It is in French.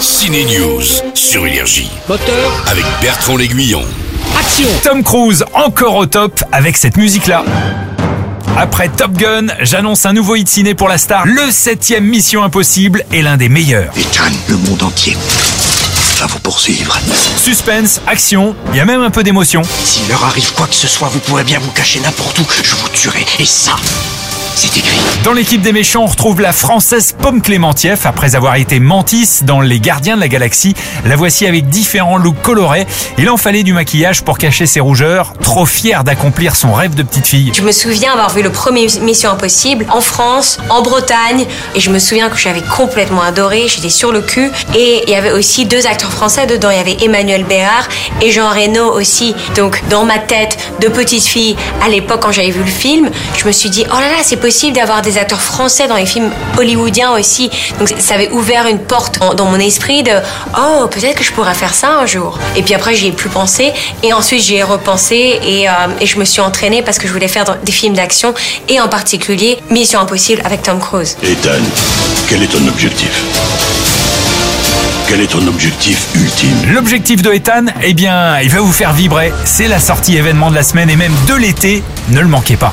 Ciné News sur Énergie Moteur, avec Bertrand L'Aiguillon. action Tom Cruise encore au top avec cette musique-là. Après Top Gun, j'annonce un nouveau hit ciné pour la star. Le septième Mission Impossible est l'un des meilleurs. Ethan, le monde entier va vous poursuivre. Suspense, action, il y a même un peu d'émotion. S'il leur arrive quoi que ce soit, vous pourrez bien vous cacher n'importe où. Je vous tuerai. Et ça. Dans l'équipe des méchants, on retrouve la française Pomme Clémentieff. Après avoir été Mantis dans Les Gardiens de la Galaxie, la voici avec différents looks colorés. Il en fallait du maquillage pour cacher ses rougeurs. Trop fière d'accomplir son rêve de petite fille. Je me souviens avoir vu le premier Mission Impossible en France, en Bretagne, et je me souviens que j'avais complètement adoré, j'étais sur le cul, et il y avait aussi deux acteurs français dedans, il y avait Emmanuel Bérard et Jean Reno aussi. Donc dans ma tête de petite fille, à l'époque quand j'avais vu le film, je me suis dit, oh là là, c'est possible d'avoir des acteurs français dans les films hollywoodiens aussi. Donc ça avait ouvert une porte en- dans mon esprit de, oh, peut-être que je pourrais faire ça un jour. Et puis après, j'y ai plus pensé, et ensuite j'y ai repensé, et, euh, et je me suis entraînée parce que je voulais faire des films d'action, et en particulier Mission Impossible avec Tom Cruise. Ethan, quel est ton objectif? Quel est ton objectif ultime? L'objectif de Ethan, eh bien, il va vous faire vibrer. C'est la sortie événement de la semaine et même de l'été. Ne le manquez pas.